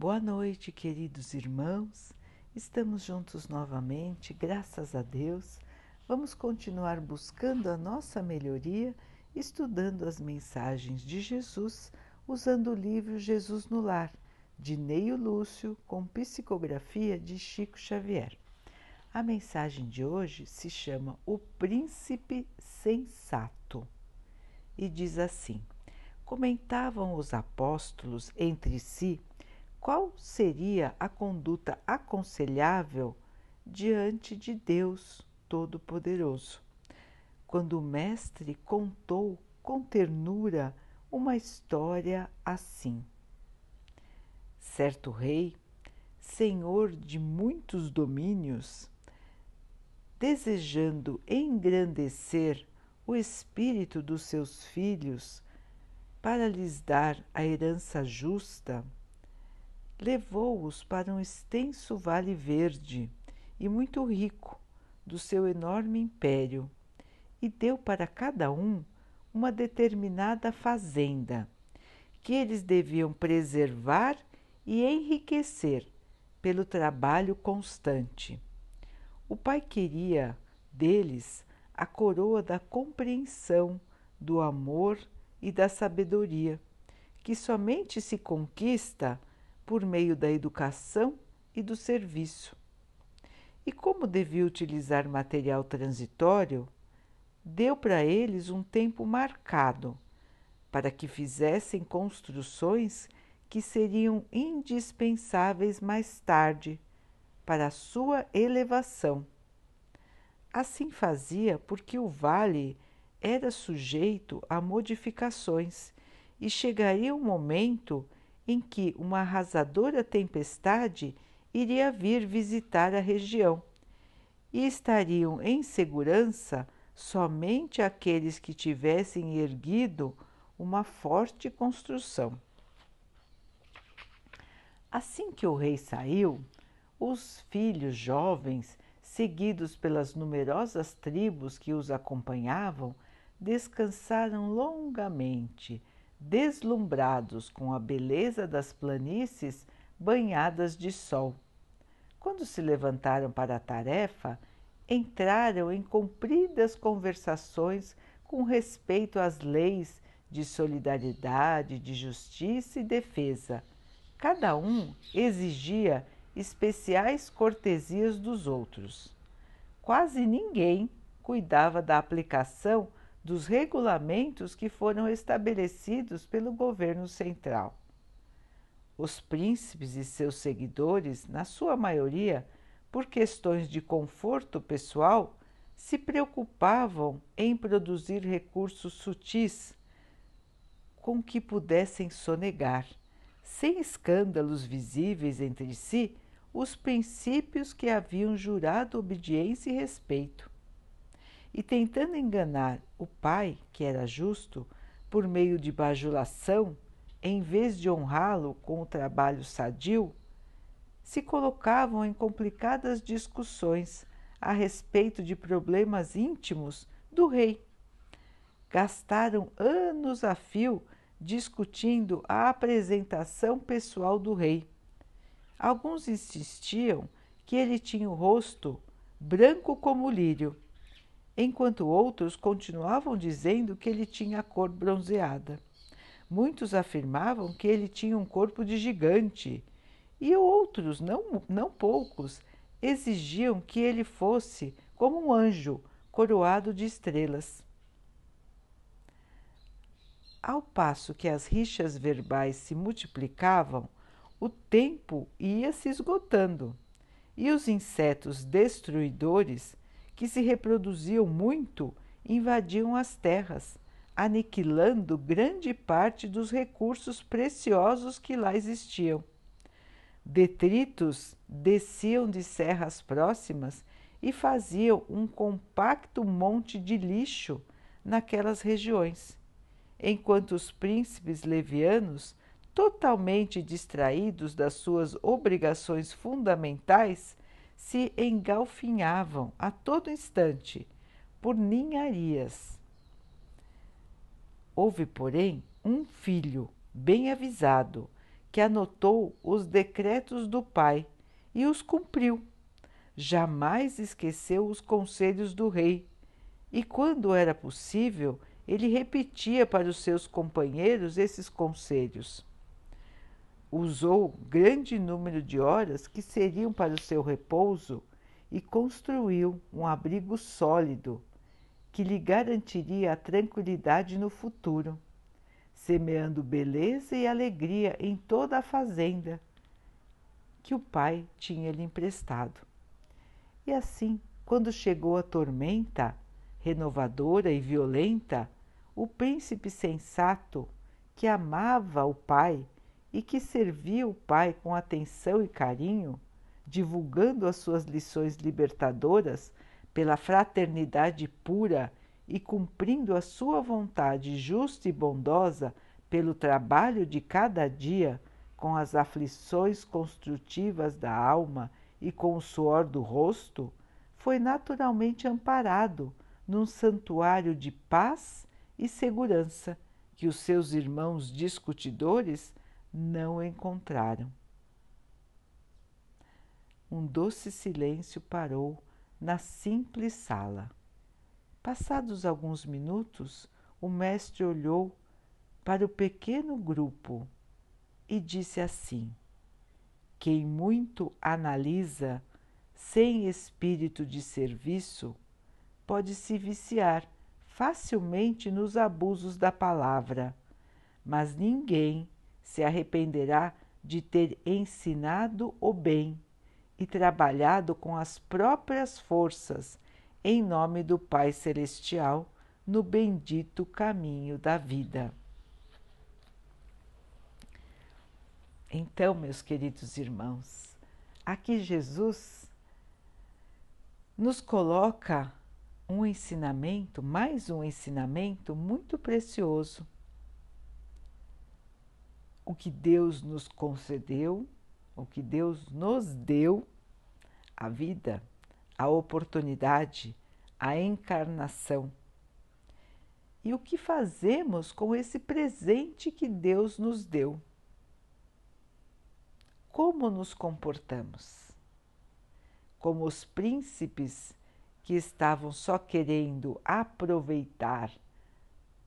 Boa noite, queridos irmãos. Estamos juntos novamente, graças a Deus. Vamos continuar buscando a nossa melhoria, estudando as mensagens de Jesus, usando o livro Jesus no Lar, de Neio Lúcio, com psicografia de Chico Xavier. A mensagem de hoje se chama O Príncipe Sensato e diz assim: Comentavam os apóstolos entre si qual seria a conduta aconselhável diante de Deus Todo-Poderoso. Quando o Mestre contou com ternura uma história assim. Certo rei, senhor de muitos domínios, desejando engrandecer o espírito dos seus filhos para lhes dar a herança justa, levou-os para um extenso vale verde e muito rico do seu enorme império e deu para cada um uma determinada fazenda que eles deviam preservar e enriquecer pelo trabalho constante. O pai queria deles a coroa da compreensão, do amor e da sabedoria, que somente se conquista por meio da educação e do serviço. E como devia utilizar material transitório, deu para eles um tempo marcado para que fizessem construções que seriam indispensáveis mais tarde para a sua elevação. Assim fazia porque o vale era sujeito a modificações e chegaria um momento em que uma arrasadora tempestade iria vir visitar a região e estariam em segurança somente aqueles que tivessem erguido uma forte construção. Assim que o rei saiu, os filhos jovens, seguidos pelas numerosas tribos que os acompanhavam, descansaram longamente deslumbrados com a beleza das planícies banhadas de sol. Quando se levantaram para a tarefa, entraram em compridas conversações com respeito às leis de solidariedade, de justiça e defesa. Cada um exigia especiais cortesias dos outros. Quase ninguém cuidava da aplicação dos regulamentos que foram estabelecidos pelo governo central. Os príncipes e seus seguidores, na sua maioria, por questões de conforto pessoal, se preocupavam em produzir recursos sutis com que pudessem sonegar, sem escândalos visíveis entre si, os princípios que haviam jurado obediência e respeito e tentando enganar o pai, que era justo, por meio de bajulação, em vez de honrá-lo com o trabalho sadio, se colocavam em complicadas discussões a respeito de problemas íntimos do rei. Gastaram anos a fio discutindo a apresentação pessoal do rei. Alguns insistiam que ele tinha o rosto branco como lírio enquanto outros continuavam dizendo que ele tinha a cor bronzeada. Muitos afirmavam que ele tinha um corpo de gigante, e outros, não, não poucos, exigiam que ele fosse como um anjo coroado de estrelas. Ao passo que as rixas verbais se multiplicavam, o tempo ia se esgotando e os insetos destruidores que se reproduziam muito invadiam as terras, aniquilando grande parte dos recursos preciosos que lá existiam. Detritos desciam de serras próximas e faziam um compacto monte de lixo naquelas regiões, enquanto os príncipes levianos, totalmente distraídos das suas obrigações fundamentais, se engalfinhavam a todo instante por ninharias. Houve, porém, um filho bem avisado que anotou os decretos do pai e os cumpriu. Jamais esqueceu os conselhos do rei e, quando era possível, ele repetia para os seus companheiros esses conselhos. Usou grande número de horas que seriam para o seu repouso e construiu um abrigo sólido que lhe garantiria a tranquilidade no futuro, semeando beleza e alegria em toda a fazenda que o pai tinha lhe emprestado. E assim, quando chegou a tormenta, renovadora e violenta, o príncipe sensato, que amava o pai e que servia o pai com atenção e carinho, divulgando as suas lições libertadoras pela fraternidade pura e cumprindo a sua vontade justa e bondosa pelo trabalho de cada dia, com as aflições construtivas da alma e com o suor do rosto, foi naturalmente amparado num santuário de paz e segurança que os seus irmãos discutidores não encontraram. Um doce silêncio parou na simples sala. Passados alguns minutos, o mestre olhou para o pequeno grupo e disse assim: Quem muito analisa, sem espírito de serviço, pode se viciar facilmente nos abusos da palavra, mas ninguém se arrependerá de ter ensinado o bem e trabalhado com as próprias forças em nome do Pai Celestial no bendito caminho da vida. Então, meus queridos irmãos, aqui Jesus nos coloca um ensinamento, mais um ensinamento muito precioso. O que Deus nos concedeu, o que Deus nos deu, a vida, a oportunidade, a encarnação. E o que fazemos com esse presente que Deus nos deu? Como nos comportamos? Como os príncipes que estavam só querendo aproveitar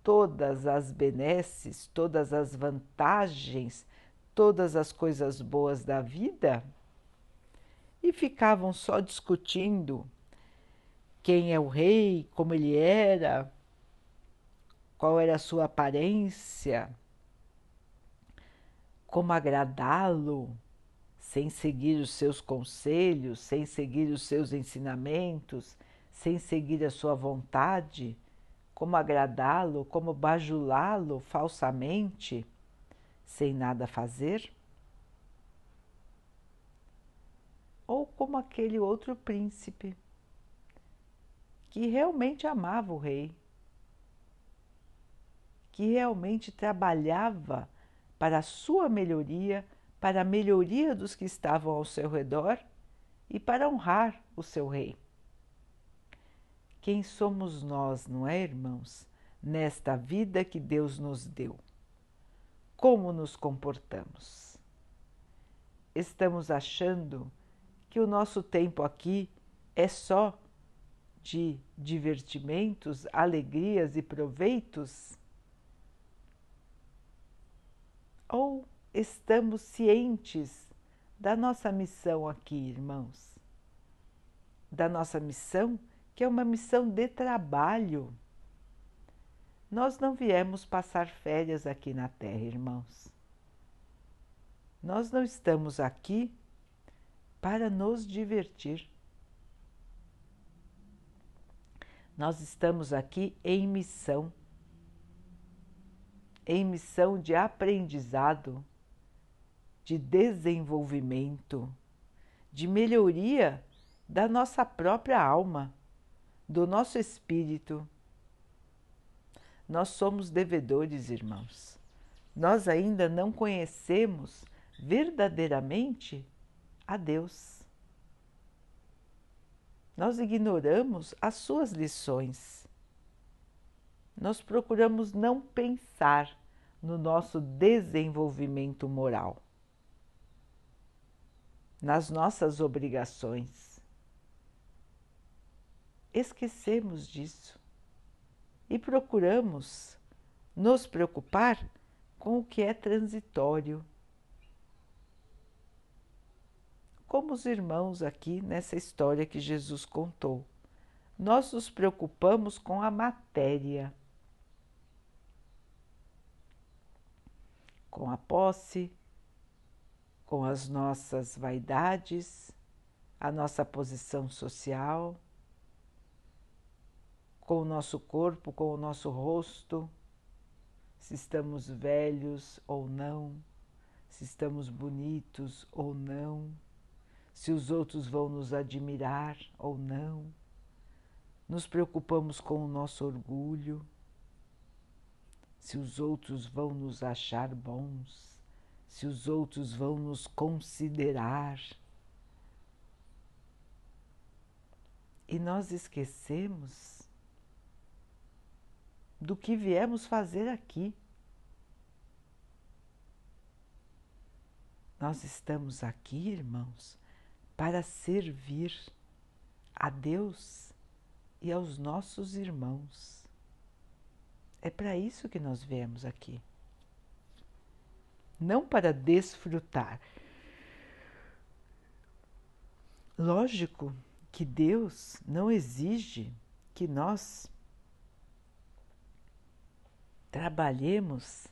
todas as benesses, todas as vantagens, todas as coisas boas da vida e ficavam só discutindo quem é o rei, como ele era, qual era a sua aparência, como agradá-lo, sem seguir os seus conselhos, sem seguir os seus ensinamentos, sem seguir a sua vontade, como agradá-lo, como bajulá-lo falsamente, sem nada fazer? Ou como aquele outro príncipe que realmente amava o rei, que realmente trabalhava para a sua melhoria, para a melhoria dos que estavam ao seu redor e para honrar o seu rei. Quem somos nós, não é, irmãos, nesta vida que Deus nos deu? Como nos comportamos? Estamos achando que o nosso tempo aqui é só de divertimentos, alegrias e proveitos? Ou estamos cientes da nossa missão aqui, irmãos? Da nossa missão que é uma missão de trabalho. Nós não viemos passar férias aqui na Terra, irmãos. Nós não estamos aqui para nos divertir. Nós estamos aqui em missão, em missão de aprendizado, de desenvolvimento, de melhoria da nossa própria alma do nosso espírito. Nós somos devedores, irmãos. Nós ainda não conhecemos verdadeiramente a Deus. Nós ignoramos as suas lições. Nós procuramos não pensar no nosso desenvolvimento moral. nas nossas obrigações. Esquecemos disso e procuramos nos preocupar com o que é transitório. Como os irmãos aqui nessa história que Jesus contou, nós nos preocupamos com a matéria, com a posse, com as nossas vaidades, a nossa posição social, com o nosso corpo, com o nosso rosto se estamos velhos ou não, se estamos bonitos ou não, se os outros vão nos admirar ou não. Nos preocupamos com o nosso orgulho, se os outros vão nos achar bons, se os outros vão nos considerar. E nós esquecemos do que viemos fazer aqui. Nós estamos aqui, irmãos, para servir a Deus e aos nossos irmãos. É para isso que nós viemos aqui. Não para desfrutar. Lógico que Deus não exige que nós trabalhemos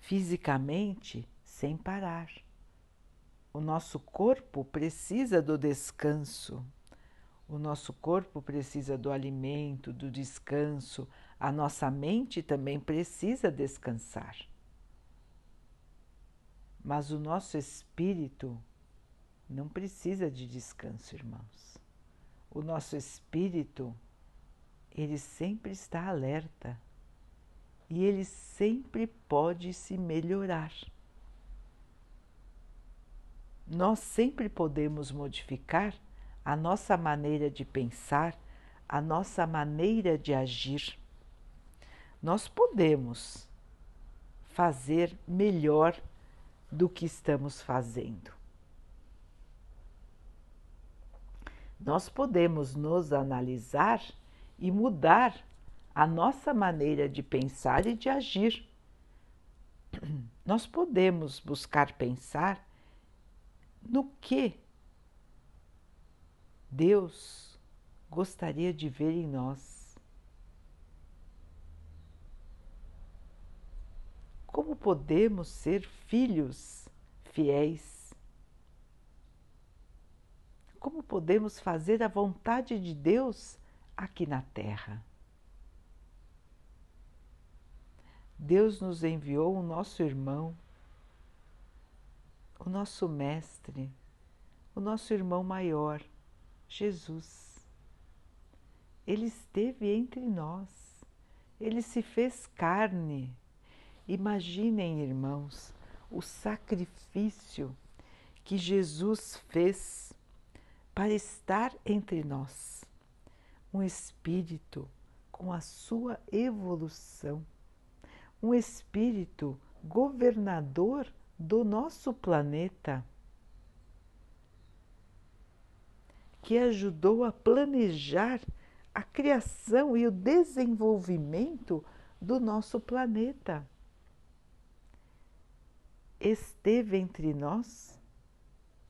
fisicamente sem parar. O nosso corpo precisa do descanso, o nosso corpo precisa do alimento, do descanso, a nossa mente também precisa descansar. Mas o nosso espírito não precisa de descanso, irmãos. O nosso espírito, ele sempre está alerta e ele sempre pode se melhorar. Nós sempre podemos modificar a nossa maneira de pensar, a nossa maneira de agir. Nós podemos fazer melhor do que estamos fazendo. Nós podemos nos analisar e mudar a nossa maneira de pensar e de agir. Nós podemos buscar pensar no que Deus gostaria de ver em nós. Como podemos ser filhos fiéis? Como podemos fazer a vontade de Deus aqui na terra? Deus nos enviou o nosso irmão, o nosso mestre, o nosso irmão maior, Jesus. Ele esteve entre nós, ele se fez carne. Imaginem, irmãos, o sacrifício que Jesus fez para estar entre nós. Um espírito com a sua evolução um espírito governador do nosso planeta, que ajudou a planejar a criação e o desenvolvimento do nosso planeta. Esteve entre nós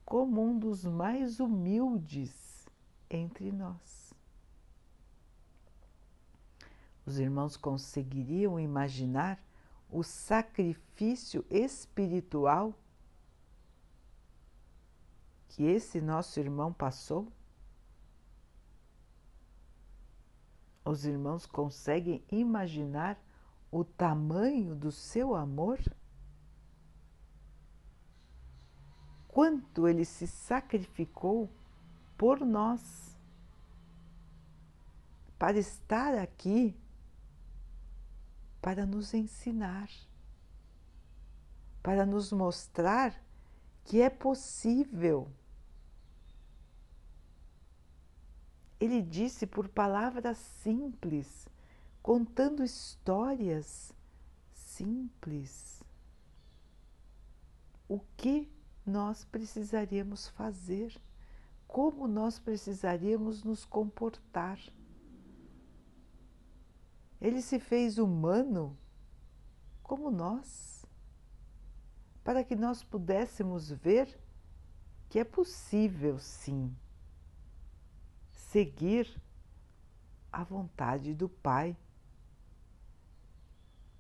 como um dos mais humildes entre nós. Os irmãos conseguiriam imaginar o sacrifício espiritual que esse nosso irmão passou? Os irmãos conseguem imaginar o tamanho do seu amor? Quanto ele se sacrificou por nós para estar aqui para nos ensinar, para nos mostrar que é possível. Ele disse por palavras simples, contando histórias simples. O que nós precisaríamos fazer, como nós precisaríamos nos comportar. Ele se fez humano como nós, para que nós pudéssemos ver que é possível, sim, seguir a vontade do Pai.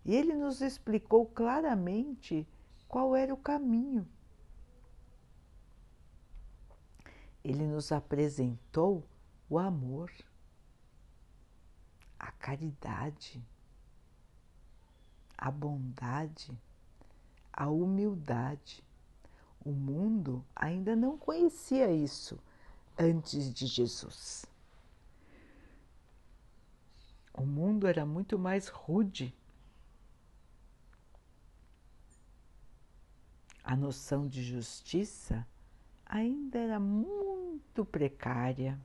E ele nos explicou claramente qual era o caminho. Ele nos apresentou o amor caridade, a bondade, a humildade. O mundo ainda não conhecia isso antes de Jesus. O mundo era muito mais rude. A noção de justiça ainda era muito precária.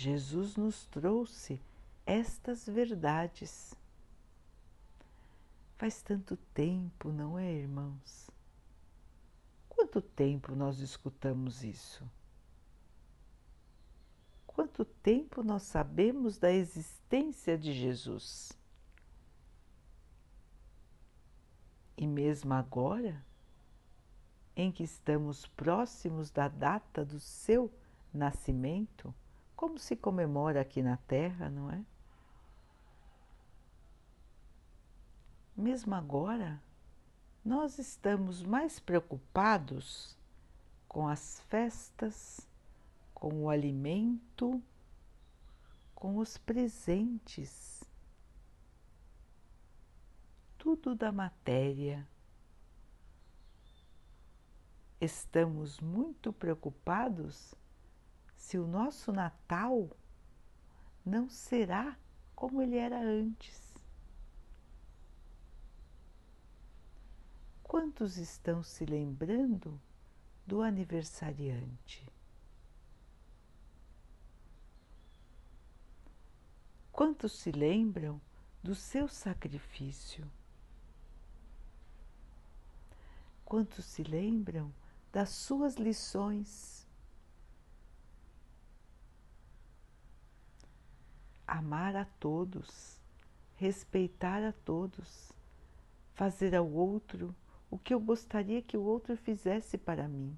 Jesus nos trouxe estas verdades. Faz tanto tempo, não é, irmãos? Quanto tempo nós escutamos isso? Quanto tempo nós sabemos da existência de Jesus? E mesmo agora, em que estamos próximos da data do seu nascimento, como se comemora aqui na Terra, não é? Mesmo agora, nós estamos mais preocupados com as festas, com o alimento, com os presentes, tudo da matéria. Estamos muito preocupados se o nosso Natal não será como ele era antes. Quantos estão se lembrando do aniversariante? Quantos se lembram do seu sacrifício? Quantos se lembram das suas lições? Amar a todos, respeitar a todos, fazer ao outro o que eu gostaria que o outro fizesse para mim.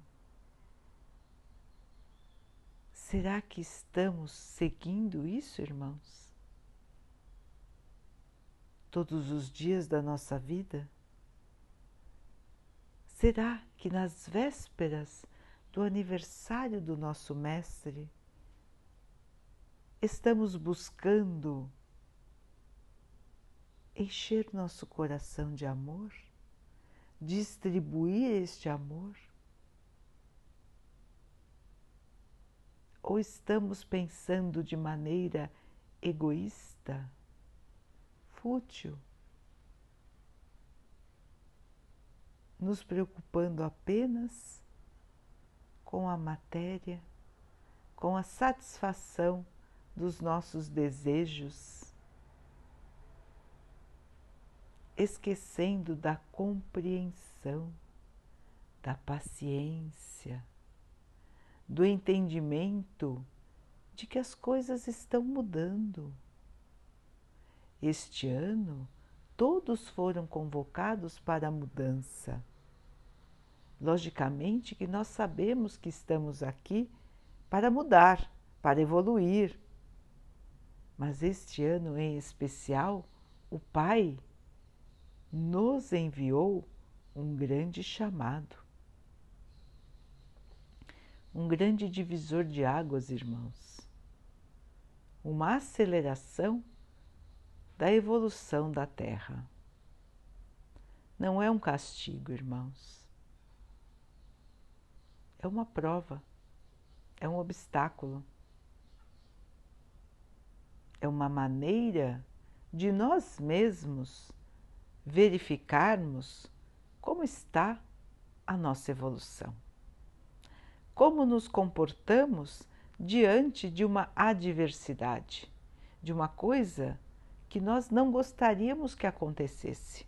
Será que estamos seguindo isso, irmãos? Todos os dias da nossa vida? Será que nas vésperas do aniversário do nosso Mestre, estamos buscando encher nosso coração de amor, distribuir este amor? Ou estamos pensando de maneira egoísta, fútil, nos preocupando apenas com a matéria, com a satisfação dos nossos desejos, esquecendo da compreensão, da paciência, do entendimento de que as coisas estão mudando. Este ano, todos foram convocados para a mudança. Logicamente que nós sabemos que estamos aqui para mudar, para evoluir, mas este ano em especial, o Pai nos enviou um grande chamado, um grande divisor de águas, irmãos, uma aceleração da evolução da Terra. Não é um castigo, irmãos, é uma prova, é um obstáculo é uma maneira de nós mesmos verificarmos como está a nossa evolução. Como nos comportamos diante de uma adversidade, de uma coisa que nós não gostaríamos que acontecesse.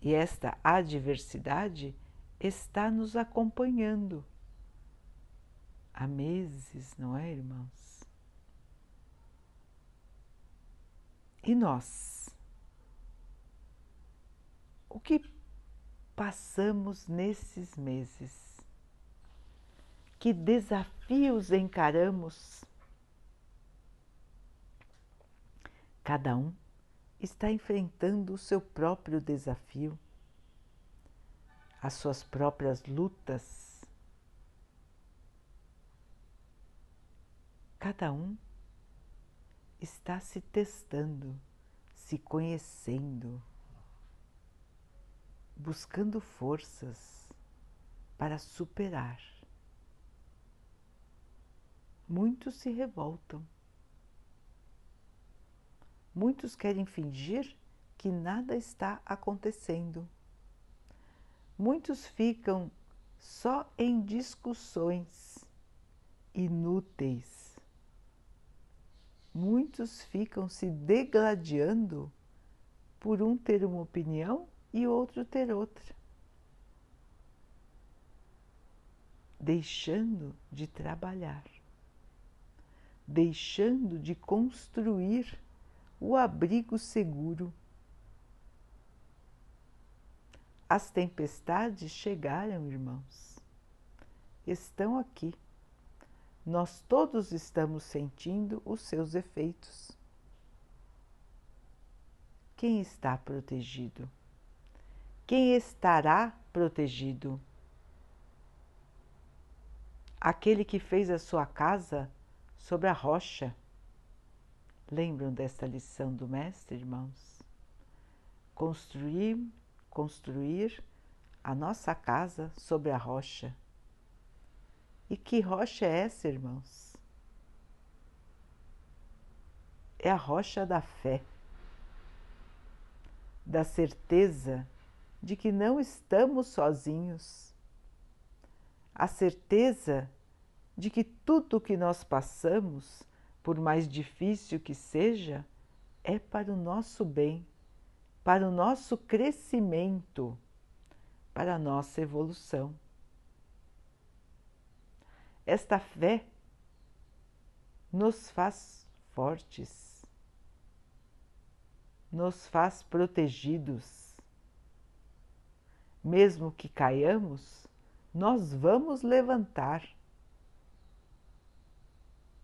E esta adversidade está nos acompanhando há meses, não é, irmãos? E nós? O que passamos nesses meses? Que desafios encaramos? Cada um está enfrentando o seu próprio desafio, as suas próprias lutas. Cada um está se testando, se conhecendo, buscando forças para superar. Muitos se revoltam Muitos querem fingir que nada está acontecendo. Muitos ficam só em discussões inúteis. Muitos ficam se degladiando por um ter uma opinião e outro ter outra, deixando de trabalhar, deixando de construir o abrigo seguro. As tempestades chegaram, irmãos. Estão aqui. Nós todos estamos sentindo os seus efeitos. Quem está protegido? Quem estará protegido? Aquele que fez a sua casa sobre a rocha Lembram desta lição do Mestre, irmãos? Construir, construir a nossa casa sobre a rocha. E que rocha é essa, irmãos? É a rocha da fé, da certeza de que não estamos sozinhos, a certeza de que tudo o que nós passamos por mais difícil que seja, é para o nosso bem, para o nosso crescimento, para a nossa evolução. Esta fé nos faz fortes, nos faz protegidos. Mesmo que caiamos, nós vamos levantar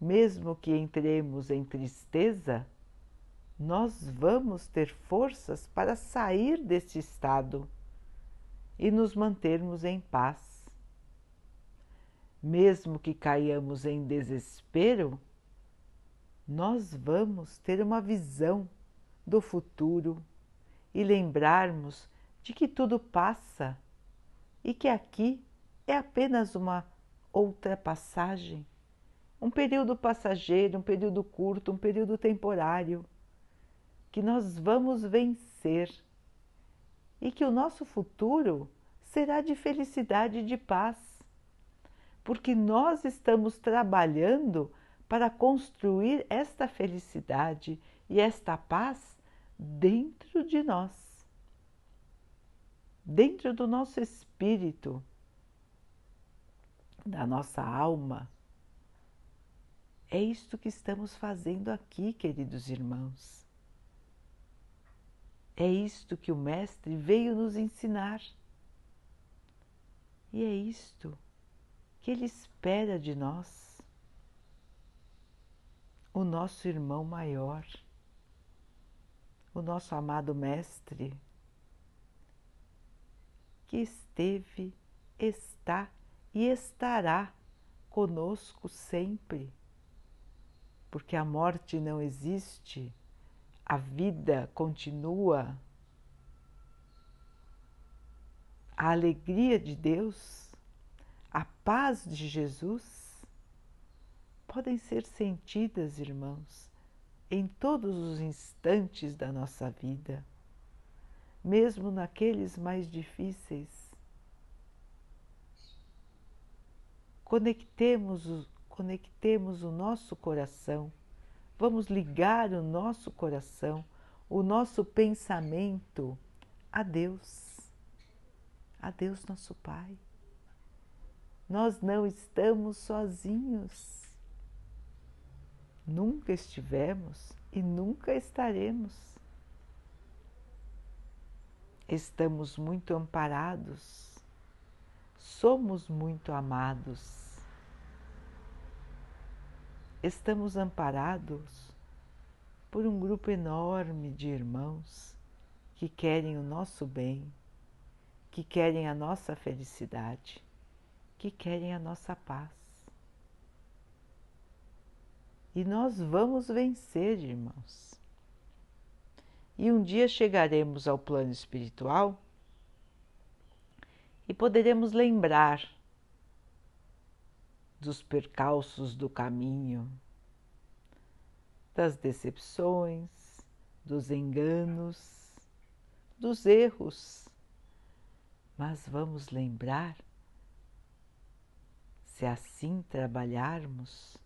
mesmo que entremos em tristeza, nós vamos ter forças para sair deste estado e nos mantermos em paz. Mesmo que caiamos em desespero, nós vamos ter uma visão do futuro e lembrarmos de que tudo passa e que aqui é apenas uma outra passagem um período passageiro, um período curto, um período temporário, que nós vamos vencer e que o nosso futuro será de felicidade e de paz, porque nós estamos trabalhando para construir esta felicidade e esta paz dentro de nós, dentro do nosso espírito, da nossa alma é isto que estamos fazendo aqui, queridos irmãos. É isto que o Mestre veio nos ensinar. E é isto que ele espera de nós, o nosso irmão maior, o nosso amado Mestre, que esteve, está e estará conosco sempre porque a morte não existe, a vida continua. A alegria de Deus, a paz de Jesus podem ser sentidas, irmãos, em todos os instantes da nossa vida, mesmo naqueles mais difíceis. Conectemos conectemos o nosso coração, vamos ligar o nosso coração, o nosso pensamento a Deus. a Deus nosso Pai. Nós não estamos sozinhos. Nunca estivemos e nunca estaremos. Estamos muito amparados, somos muito amados. Estamos amparados por um grupo enorme de irmãos que querem o nosso bem, que querem a nossa felicidade, que querem a nossa paz. E nós vamos vencer, irmãos. E um dia chegaremos ao plano espiritual e poderemos lembrar dos percalços do caminho, das decepções, dos enganos, dos erros. Mas vamos lembrar, se assim trabalharmos,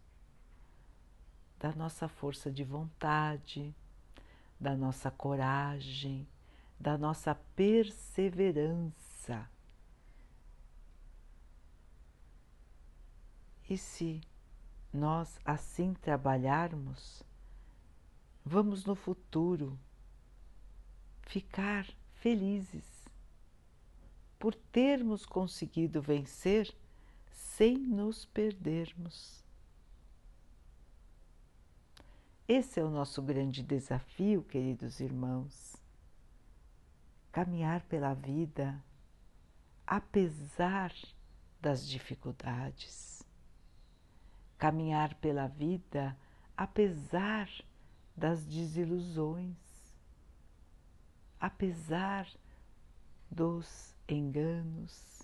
da nossa força de vontade, da nossa coragem, da nossa perseverança. E se nós assim trabalharmos, vamos no futuro ficar felizes por termos conseguido vencer sem nos perdermos. Esse é o nosso grande desafio, queridos irmãos. Caminhar pela vida apesar das dificuldades. Caminhar pela vida apesar das desilusões, apesar dos enganos,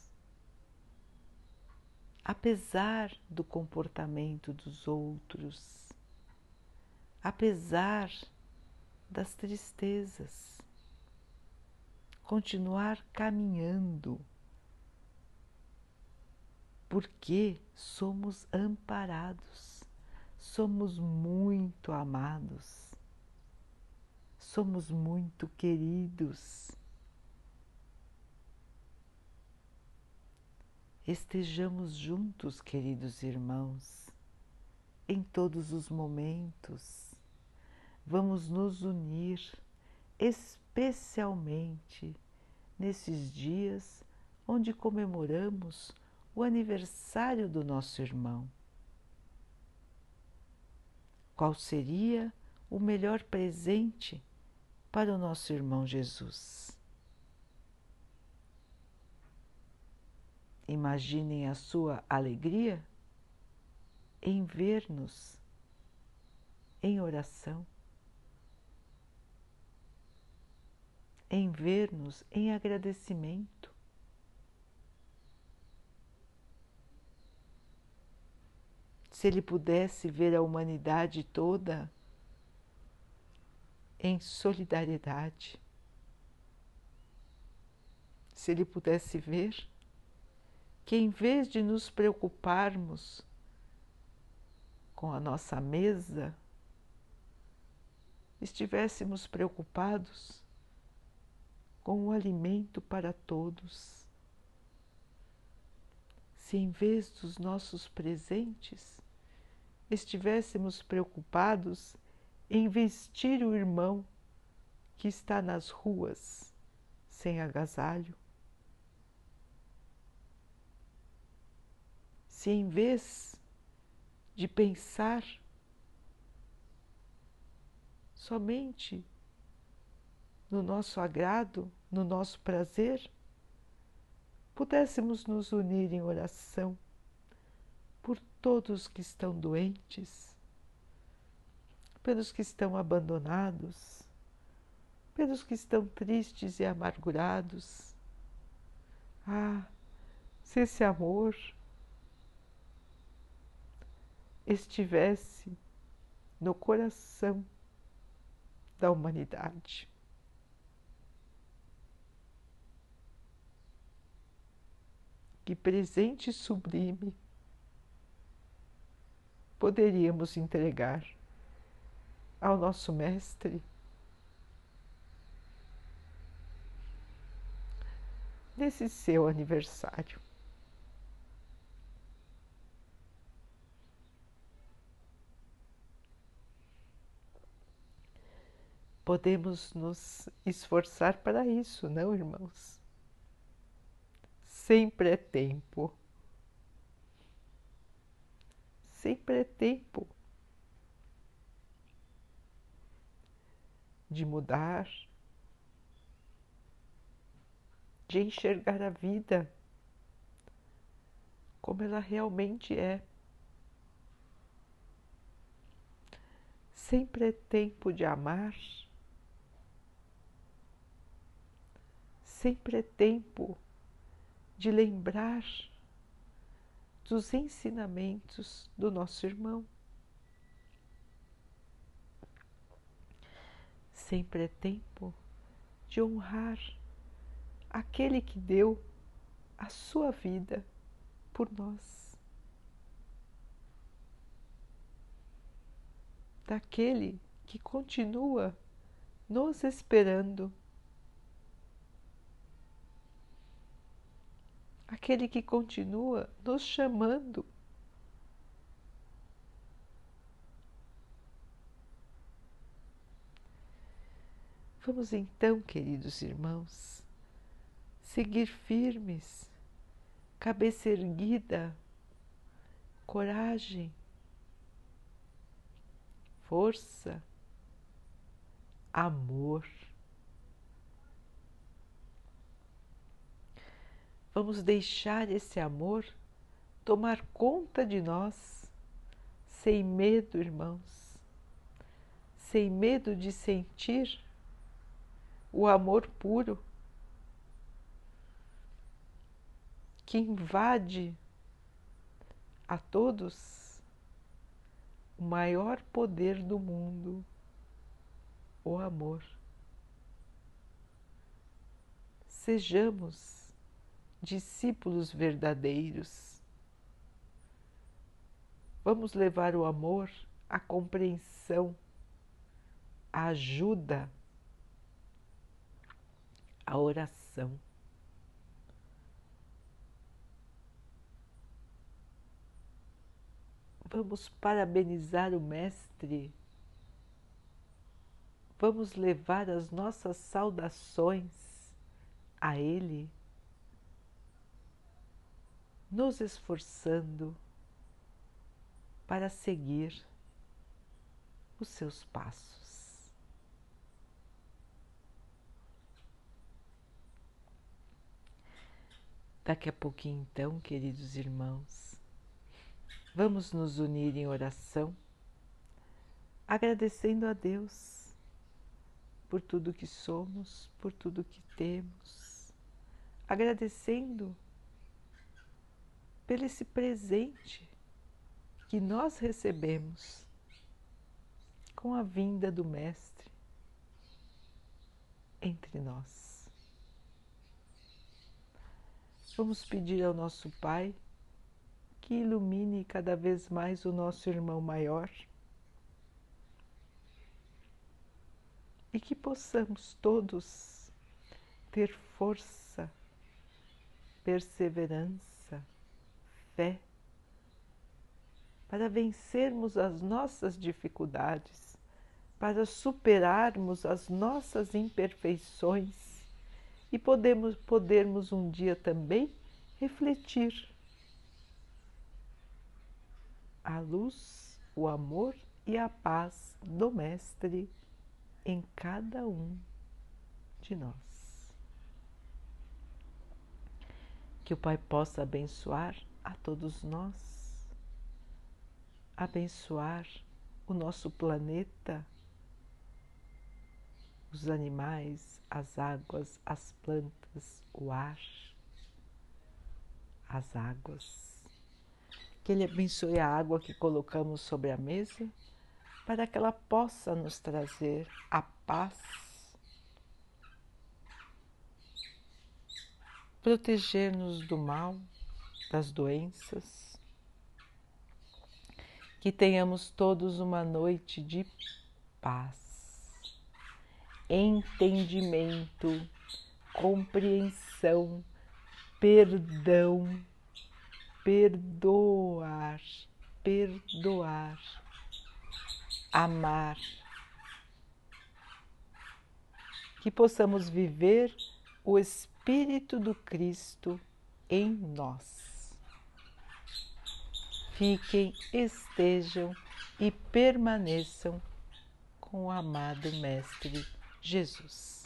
apesar do comportamento dos outros, apesar das tristezas, continuar caminhando, porque somos amparados somos muito amados, somos muito queridos. Estejamos juntos, queridos irmãos, em todos os momentos. Vamos nos unir, especialmente nesses dias onde comemoramos o aniversário do nosso irmão qual seria o melhor presente para o nosso irmão Jesus. Imaginem a sua alegria em ver-nos em oração, em ver-nos em agradecimento. se ele pudesse ver a humanidade toda em solidariedade, se ele pudesse ver que, em vez de nos preocuparmos com a nossa mesa, estivéssemos preocupados com o alimento para todos. Se em vez dos nossos presentes estivéssemos preocupados em vestir o irmão que está nas ruas sem agasalho. Se em vez de pensar somente no nosso agrado, no nosso prazer, pudéssemos nos unir em oração por todos que estão doentes, pelos que estão abandonados, pelos que estão tristes e amargurados. Ah, se esse amor estivesse no coração da humanidade. Que presente sublime poderíamos entregar ao nosso Mestre nesse seu aniversário. Podemos nos esforçar para isso, não, irmãos? Sempre é tempo. Sempre é tempo de mudar, de enxergar a vida como ela realmente é. Sempre é tempo de amar, sempre é tempo de lembrar dos ensinamentos do nosso irmão. Sempre é tempo de honrar aquele que deu a sua vida por nós. Daquele que continua nos esperando. Aquele que continua nos chamando Vamos então, queridos irmãos, seguir firmes, cabeça erguida, coragem, força, amor. Vamos deixar esse amor tomar conta de nós, sem medo, irmãos, sem medo de sentir o amor puro que invade a todos o maior poder do mundo, o amor. Sejamos discípulos verdadeiros. Vamos levar o amor, a compreensão, a ajuda a oração. Vamos parabenizar o Mestre. Vamos levar as nossas saudações a Ele, nos esforçando para seguir os seus passos. Daqui a pouquinho, então, queridos irmãos, vamos nos unir em oração, agradecendo a Deus por tudo que somos, por tudo que temos, agradecendo pelo esse presente que nós recebemos com a vinda do Mestre entre nós. Vamos pedir ao nosso Pai que ilumine cada vez mais o nosso irmão maior e que possamos todos ter força, perseverança, fé para vencermos as nossas dificuldades, para superarmos as nossas imperfeições e podemos, podermos um dia também refletir a luz, o amor e a paz do Mestre em cada um de nós. Que o Pai possa abençoar a todos nós, abençoar o nosso planeta os animais, as águas, as plantas, o ar, as águas. Que Ele abençoe a água que colocamos sobre a mesa, para que ela possa nos trazer a paz, proteger-nos do mal, das doenças. Que tenhamos todos uma noite de paz entendimento, compreensão, perdão, perdoar, perdoar, amar. Que possamos viver o Espírito do Cristo em nós. Fiquem, estejam e permaneçam com o amado Mestre Jesus.